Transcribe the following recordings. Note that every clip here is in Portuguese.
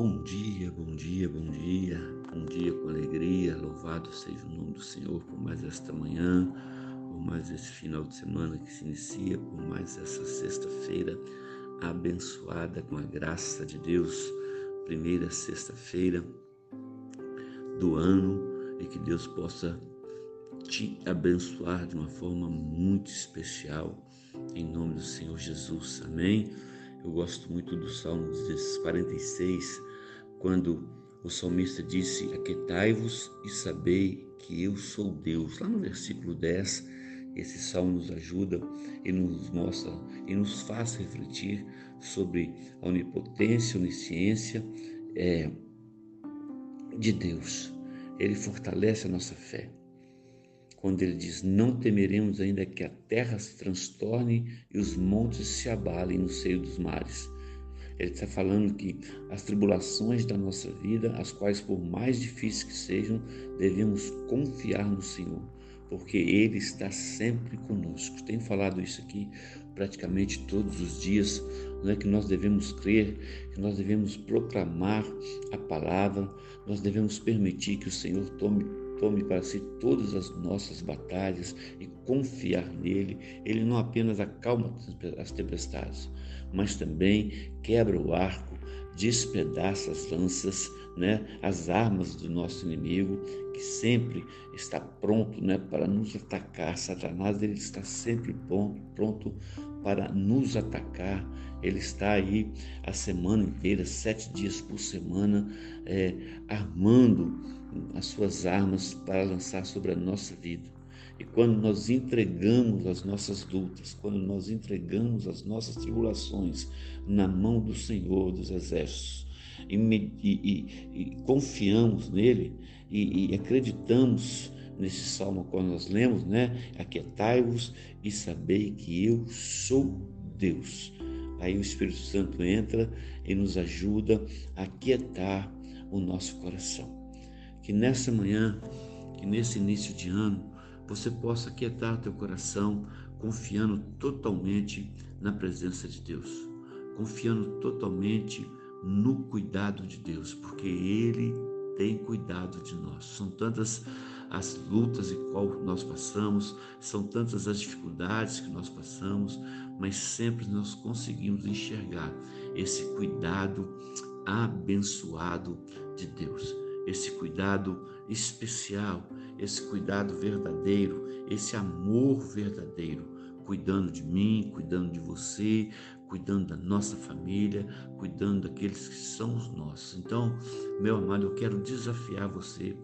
Bom dia, bom dia, bom dia, bom dia com alegria. Louvado seja o nome do Senhor por mais esta manhã, por mais esse final de semana que se inicia, por mais essa sexta-feira abençoada com a graça de Deus. Primeira sexta-feira do ano e que Deus possa te abençoar de uma forma muito especial, em nome do Senhor Jesus. Amém. Eu gosto muito do Salmo 46, quando o salmista disse: Aquetai-vos e sabei que eu sou Deus. Lá no versículo 10, esse salmo nos ajuda e nos mostra e nos faz refletir sobre a onipotência, onisciência é, de Deus. Ele fortalece a nossa fé quando ele diz: Não temeremos ainda que a terra se transtorne e os montes se abalem no seio dos mares. Ele está falando que as tribulações da nossa vida, as quais por mais difíceis que sejam, devemos confiar no Senhor, porque Ele está sempre conosco. Tenho falado isso aqui praticamente todos os dias, é que nós devemos crer, que nós devemos proclamar a palavra, nós devemos permitir que o Senhor tome tome para si todas as nossas batalhas e confiar nele. Ele não apenas acalma as tempestades, mas também quebra o arco, despedaça as lanças, né, as armas do nosso inimigo, que sempre está pronto né, para nos atacar. Satanás ele está sempre pronto, pronto para nos atacar. Ele está aí a semana inteira, sete dias por semana, é, armando as suas armas para lançar sobre a nossa vida. E quando nós entregamos as nossas lutas, quando nós entregamos as nossas tribulações na mão do Senhor dos Exércitos e, e, e confiamos nele e, acreditamos nesse salmo quando nós lemos, né? Aquietai-vos e sabei que eu sou Deus. Aí o Espírito Santo entra e nos ajuda a aquietar o nosso coração. Que nessa manhã, que nesse início de ano, você possa aquietar teu coração, confiando totalmente na presença de Deus, confiando totalmente no cuidado de Deus, porque Ele tem cuidado de nós. São tantas as lutas e qual nós passamos, são tantas as dificuldades que nós passamos, mas sempre nós conseguimos enxergar esse cuidado abençoado de Deus esse cuidado especial, esse cuidado verdadeiro, esse amor verdadeiro, cuidando de mim, cuidando de você, cuidando da nossa família, cuidando daqueles que são os nossos. Então, meu amado, eu quero desafiar você,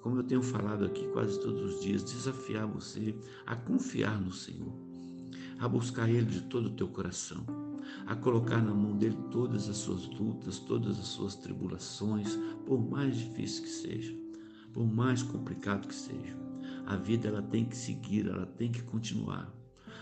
como eu tenho falado aqui quase todos os dias, desafiar você a confiar no Senhor, a buscar Ele de todo o teu coração a colocar na mão dele todas as suas lutas, todas as suas tribulações, por mais difícil que seja, por mais complicado que seja. A vida ela tem que seguir, ela tem que continuar.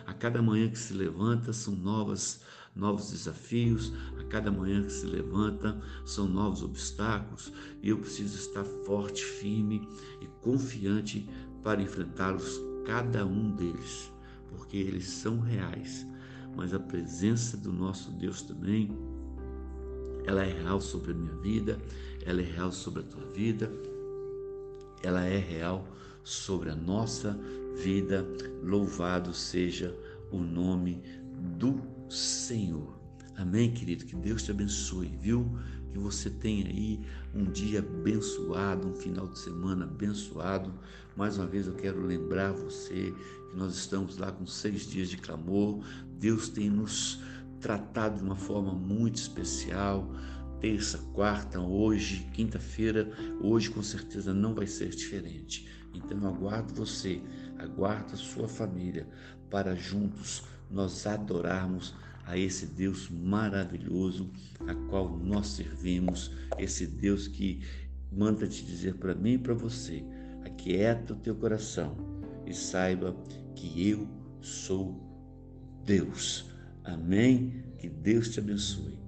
A cada manhã que se levanta são novas, novos desafios, a cada manhã que se levanta são novos obstáculos. E eu preciso estar forte, firme e confiante para enfrentá-los, cada um deles, porque eles são reais. Mas a presença do nosso Deus também, ela é real sobre a minha vida, ela é real sobre a tua vida, ela é real sobre a nossa vida. Louvado seja o nome do Senhor. Amém, querido? Que Deus te abençoe, viu? Que você tenha aí um dia abençoado, um final de semana abençoado. Mais uma vez eu quero lembrar você que nós estamos lá com seis dias de clamor. Deus tem nos tratado de uma forma muito especial. Terça, quarta, hoje, quinta-feira, hoje com certeza não vai ser diferente. Então aguardo você, aguardo a sua família para juntos nós adorarmos a esse Deus maravilhoso a qual nós servimos, esse Deus que manda te dizer para mim e para você: aquieta o teu coração e saiba que eu sou Deus. Amém? Que Deus te abençoe.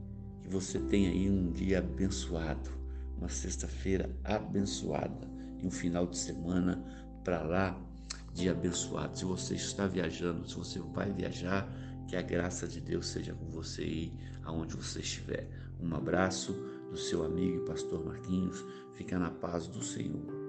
Que você tenha aí um dia abençoado, uma sexta-feira abençoada e um final de semana para lá de abençoado. Se você está viajando, se você vai viajar, que a graça de Deus seja com você aí, aonde você estiver. Um abraço, do seu amigo e pastor Marquinhos. Fica na paz do Senhor.